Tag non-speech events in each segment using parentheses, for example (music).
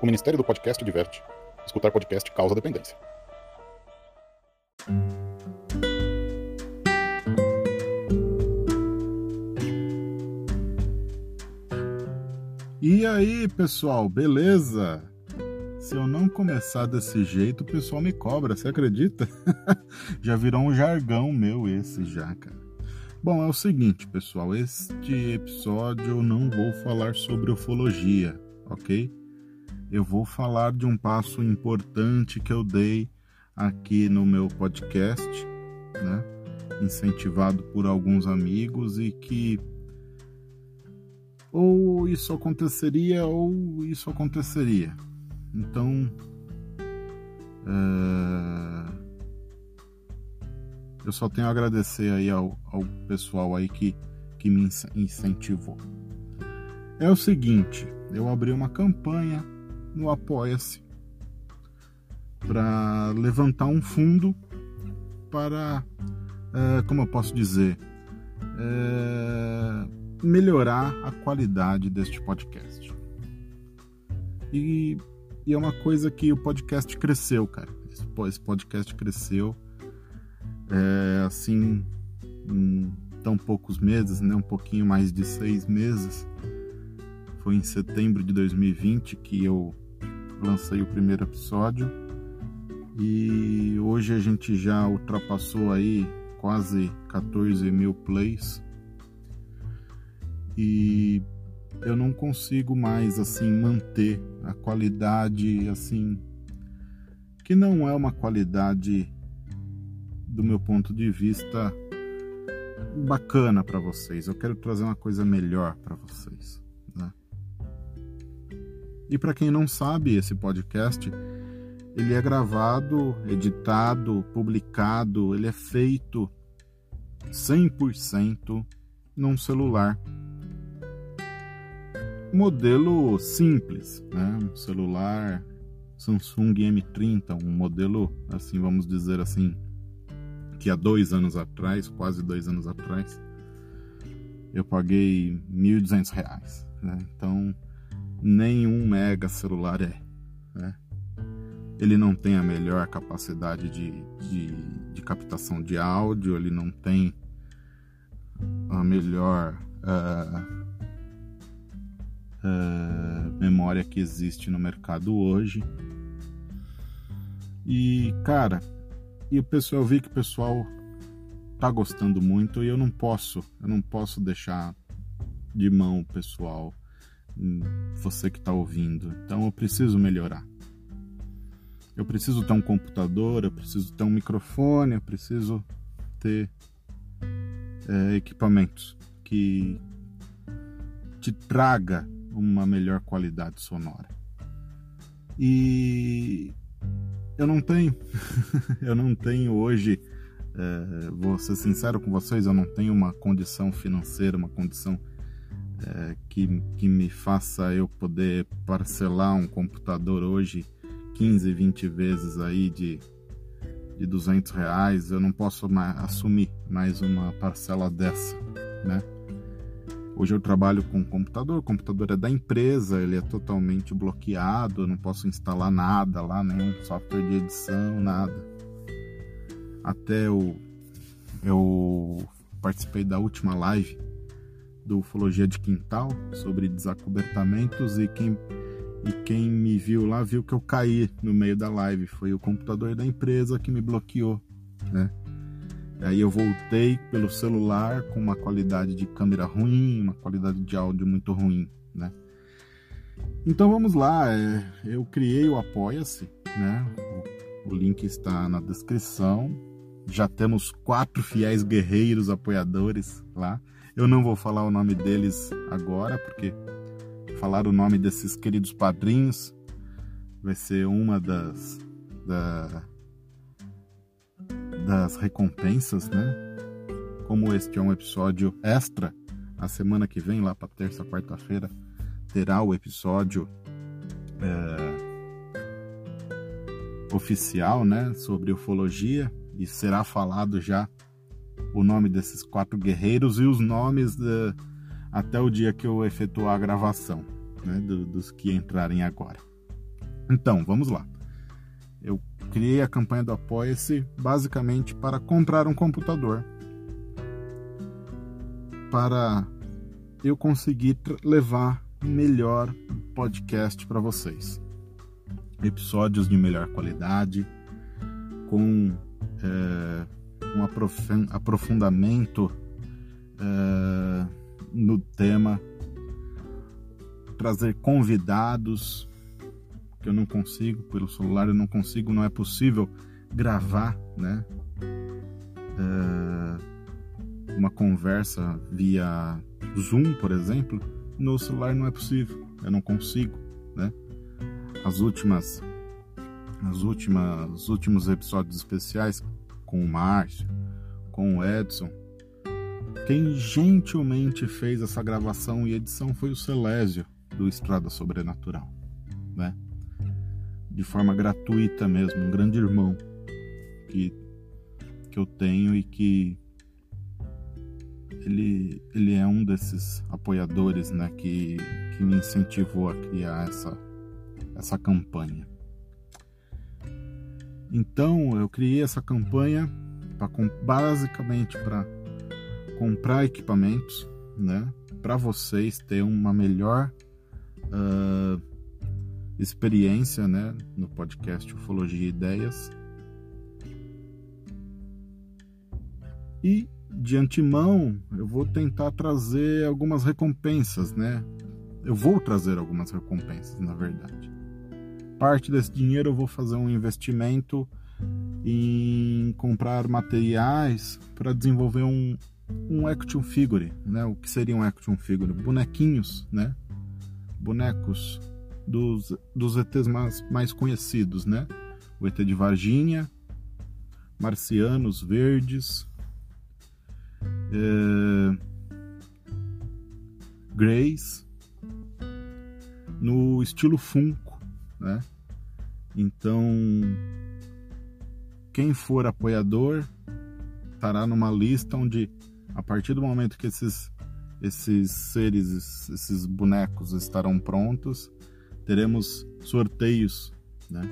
O Ministério do Podcast diverte. Escutar podcast causa dependência. E aí, pessoal, beleza? Se eu não começar desse jeito, o pessoal me cobra, você acredita? (laughs) já virou um jargão meu esse já, cara. Bom, é o seguinte, pessoal, este episódio eu não vou falar sobre ufologia, ok? Eu vou falar de um passo importante que eu dei aqui no meu podcast, né? Incentivado por alguns amigos e que ou isso aconteceria ou isso aconteceria. Então, é... eu só tenho a agradecer aí ao, ao pessoal aí que, que me incentivou. É o seguinte, eu abri uma campanha no Apoia-se para levantar um fundo para, é, como eu posso dizer, é, melhorar a qualidade deste podcast. E, e, é uma coisa que o podcast cresceu, cara. Esse podcast cresceu é, assim em tão poucos meses, né? Um pouquinho mais de seis meses. Foi em setembro de 2020 que eu lancei o primeiro episódio e hoje a gente já ultrapassou aí quase 14 mil plays e eu não consigo mais assim manter a qualidade assim que não é uma qualidade do meu ponto de vista bacana para vocês. Eu quero trazer uma coisa melhor para vocês? E para quem não sabe, esse podcast ele é gravado, editado, publicado, ele é feito 100% num celular modelo simples, né? Um celular Samsung M30, um modelo assim, vamos dizer assim, que há dois anos atrás, quase dois anos atrás, eu paguei R$ 1.200, né? Então, nenhum mega celular é, né? Ele não tem a melhor capacidade de, de, de captação de áudio, ele não tem a melhor uh, uh, memória que existe no mercado hoje. E, cara, e o pessoal, eu vi que o pessoal tá gostando muito e eu não posso, eu não posso deixar de mão o pessoal, você que tá ouvindo. Então eu preciso melhorar. Eu preciso ter um computador, eu preciso ter um microfone, eu preciso ter é, equipamentos que te traga uma melhor qualidade sonora. E eu não tenho, (laughs) eu não tenho hoje, é, vou ser sincero com vocês, eu não tenho uma condição financeira, uma condição é, que, que me faça eu poder parcelar um computador hoje 15, 20 vezes aí de, de 200 reais, eu não posso mais, assumir mais uma parcela dessa, né? Hoje eu trabalho com computador, o computador é da empresa, ele é totalmente bloqueado, eu não posso instalar nada lá, nenhum software de edição, nada. Até eu, eu participei da última live do Ufologia de Quintal sobre desacobertamentos e quem, e quem me viu lá viu que eu caí no meio da live. Foi o computador da empresa que me bloqueou, né? Aí eu voltei pelo celular com uma qualidade de câmera ruim, uma qualidade de áudio muito ruim, né? Então vamos lá, é, eu criei o Apoia-se, né? O, o link está na descrição. Já temos quatro fiéis guerreiros apoiadores lá. Eu não vou falar o nome deles agora, porque falar o nome desses queridos padrinhos vai ser uma das da, das recompensas, né? Como este é um episódio extra, a semana que vem, lá para terça, quarta-feira, terá o episódio é, oficial, né? Sobre ufologia e será falado já o nome desses quatro guerreiros e os nomes de, até o dia que eu efetuar a gravação, né? Do, dos que entrarem agora. Então, vamos lá. Eu criei a campanha do Apoia-se basicamente para comprar um computador para eu conseguir levar melhor podcast para vocês. Episódios de melhor qualidade, com é, um aprofundamento é, no tema, trazer convidados que eu não consigo pelo celular, eu não consigo, não é possível gravar, né? É, uma conversa via Zoom, por exemplo, no celular não é possível, eu não consigo, né? As últimas, as últimas, os últimos episódios especiais com o Márcio, com o Edson, quem gentilmente fez essa gravação e edição foi o Celésio do Estrada Sobrenatural, né? De forma gratuita mesmo, um grande irmão que que eu tenho e que ele, ele é um desses apoiadores né, que, que me incentivou a criar essa, essa campanha. Então eu criei essa campanha pra, basicamente para comprar equipamentos, né, para vocês ter uma melhor uh, experiência, né, no podcast Ufologia Ideias. E de antemão, eu vou tentar trazer algumas recompensas, né? Eu vou trazer algumas recompensas, na verdade. Parte desse dinheiro eu vou fazer um investimento em comprar materiais para desenvolver um, um action figure, né? O que seria um action figure? Bonequinhos, né? Bonecos dos, dos ETs mais, mais conhecidos, né? O ET de Varginha, Marcianos Verdes, é, Grace no estilo Funko, né? Então, quem for apoiador estará numa lista onde, a partir do momento que esses esses seres, esses bonecos estarão prontos, teremos sorteios, né?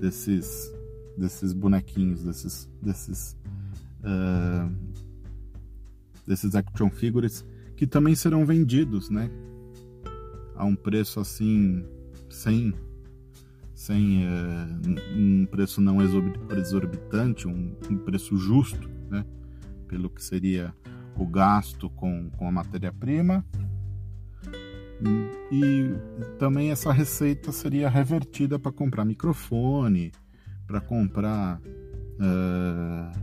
Desses desses bonequinhos, desses desses uh, desses action figures que também serão vendidos, né? A um preço assim sem sem é, um preço não exorbitante, um, um preço justo, né? Pelo que seria o gasto com, com a matéria-prima. E também essa receita seria revertida para comprar microfone, para comprar uh,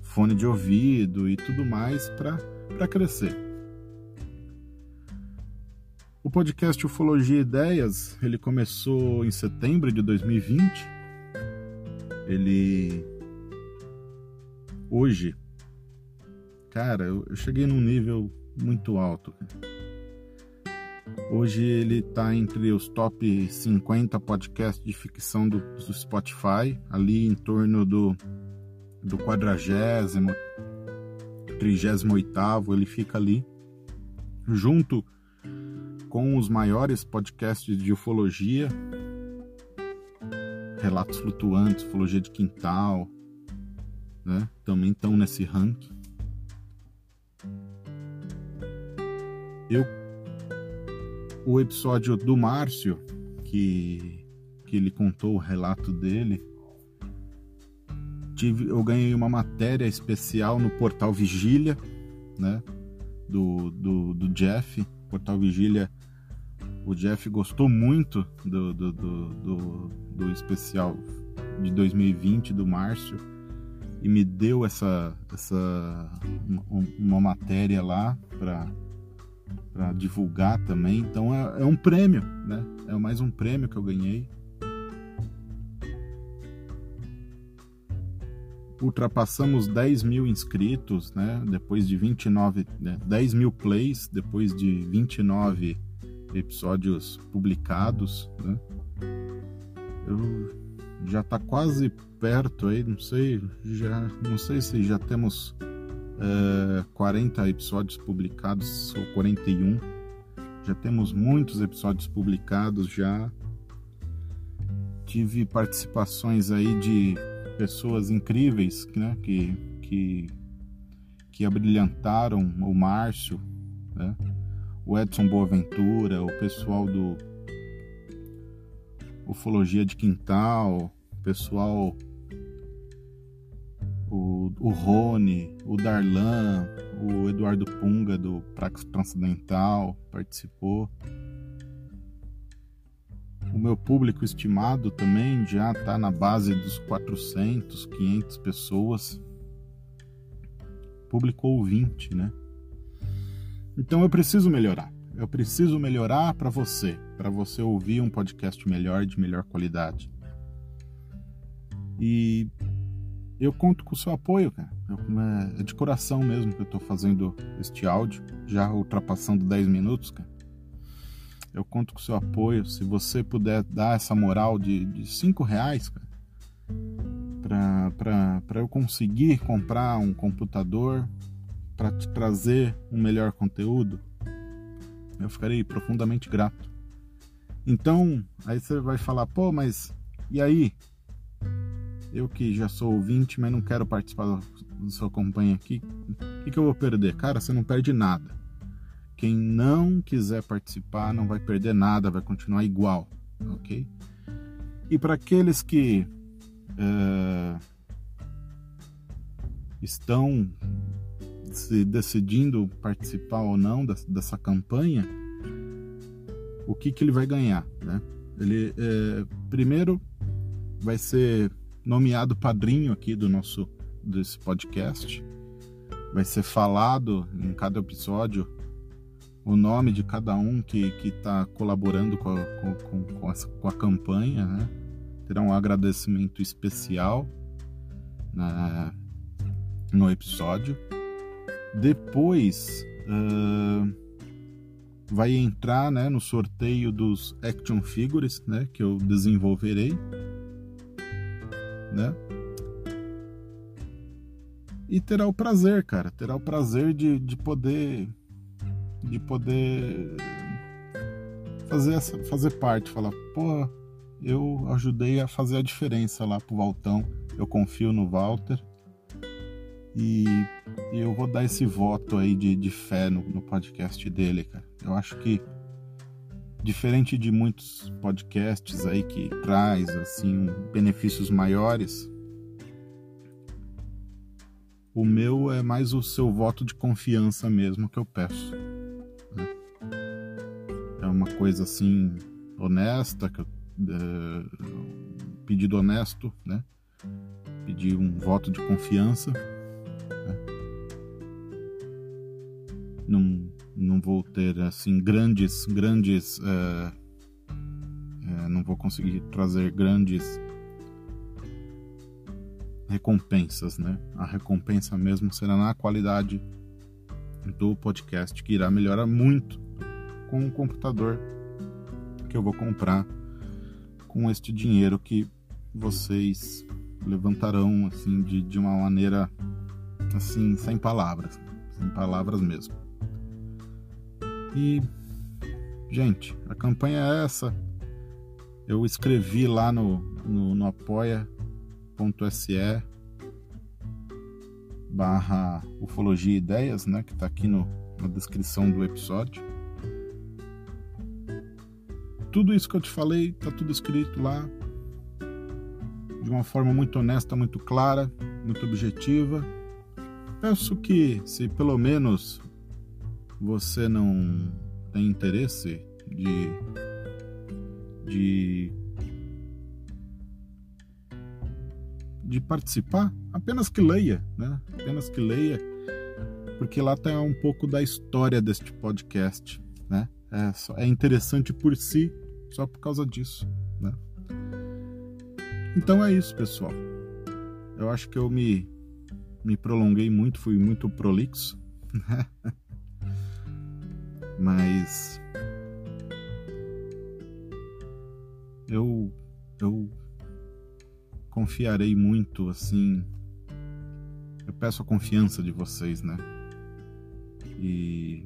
fone de ouvido e tudo mais para crescer. O podcast Ufologia Ideias, ele começou em setembro de 2020. Ele hoje, cara, eu cheguei num nível muito alto. Hoje ele está entre os top 50 podcasts de ficção do, do Spotify, ali em torno do do quadragésimo, trigésimo oitavo, ele fica ali junto com os maiores podcasts de ufologia, relatos flutuantes, ufologia de quintal, né? Também estão nesse ranking. Eu o episódio do Márcio que que ele contou o relato dele tive, eu ganhei uma matéria especial no portal Vigília, né? Do, do, do Jeff, portal Vigília. O Jeff gostou muito do, do, do, do, do especial de 2020 do Márcio e me deu essa, essa uma matéria lá para divulgar também. Então é, é um prêmio, né? É mais um prêmio que eu ganhei. ultrapassamos 10 mil inscritos, né? Depois de 29, né? 10 mil plays, depois de 29 episódios publicados, né? Eu já tá quase perto aí, não sei, já não sei se já temos é, 40 episódios publicados ou 41. Já temos muitos episódios publicados já. tive participações aí de pessoas incríveis, né, que, que, que abrilhantaram o Márcio, né, o Edson Boaventura, o pessoal do Ufologia de Quintal, o pessoal o, o Rony, o Darlan, o Eduardo Punga do Prax Transcendental participou. O meu público estimado também já está na base dos 400, 500 pessoas. Público ouvinte, né? Então eu preciso melhorar. Eu preciso melhorar para você, para você ouvir um podcast melhor, de melhor qualidade. E eu conto com o seu apoio, cara. É de coração mesmo que eu tô fazendo este áudio, já ultrapassando 10 minutos, cara. Eu conto com o seu apoio. Se você puder dar essa moral de, de 5 reais, cara, para eu conseguir comprar um computador para te trazer um melhor conteúdo, eu ficarei profundamente grato. Então, aí você vai falar, pô, mas e aí? Eu que já sou ouvinte, mas não quero participar do seu companhia aqui, o que, que eu vou perder? Cara, você não perde nada. Quem não quiser participar não vai perder nada, vai continuar igual, ok? E para aqueles que uh, estão se decidindo participar ou não dessa campanha, o que, que ele vai ganhar, né? Ele, uh, primeiro, vai ser nomeado padrinho aqui do nosso desse podcast. Vai ser falado em cada episódio o nome de cada um que está colaborando com a, com, com, essa, com a campanha, né? Terá um agradecimento especial na, no episódio. Depois uh, vai entrar né, no sorteio dos action figures né, que eu desenvolverei né? E terá o prazer, cara, terá o prazer de, de poder de poder fazer essa, fazer parte, falar, pô, eu ajudei a fazer a diferença lá pro Valtão. Eu confio no Walter. E, eu vou dar esse voto aí de, de fé no, no podcast dele, cara. Eu acho que diferente de muitos podcasts aí que traz assim benefícios maiores, o meu é mais o seu voto de confiança mesmo que eu peço. Né? É uma coisa assim honesta, que eu, é, pedido honesto, né? Pedir um voto de confiança. Não não vou ter assim grandes grandes é, é, não vou conseguir trazer grandes recompensas né? A recompensa mesmo será na qualidade do podcast que irá melhorar muito com o computador que eu vou comprar com este dinheiro que vocês levantarão assim de, de uma maneira assim sem palavras sem palavras mesmo e, gente, a campanha é essa. Eu escrevi lá no, no, no apoia.se barra ufologia ideias, né, que está aqui no, na descrição do episódio. Tudo isso que eu te falei, tá tudo escrito lá de uma forma muito honesta, muito clara, muito objetiva. Peço que, se pelo menos você não tem interesse de, de, de participar, apenas que leia, né? Apenas que leia, porque lá tem um pouco da história deste podcast, né? É, é interessante por si, só por causa disso, né? Então é isso, pessoal. Eu acho que eu me, me prolonguei muito, fui muito prolixo. Né? (laughs) mas eu eu confiarei muito assim eu peço a confiança de vocês né e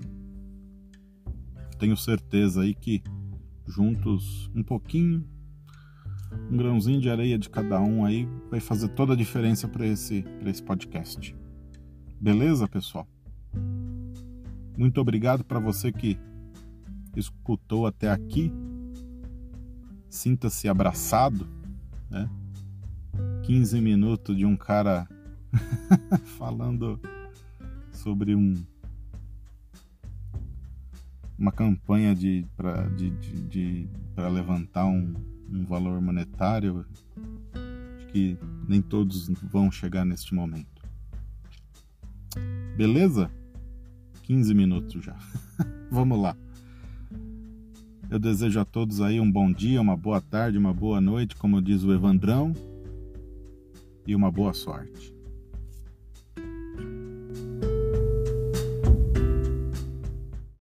tenho certeza aí que juntos um pouquinho Um grãozinho de areia de cada um aí vai fazer toda a diferença para esse, esse podcast. Beleza, pessoal? Muito obrigado para você que escutou até aqui. Sinta-se abraçado, né? 15 minutos de um cara (laughs) falando sobre um uma campanha de para de, de, de levantar um, um valor monetário acho que nem todos vão chegar neste momento. Beleza? 15 minutos já. (laughs) Vamos lá. Eu desejo a todos aí um bom dia uma boa tarde uma boa noite como diz o Evandrão e uma boa sorte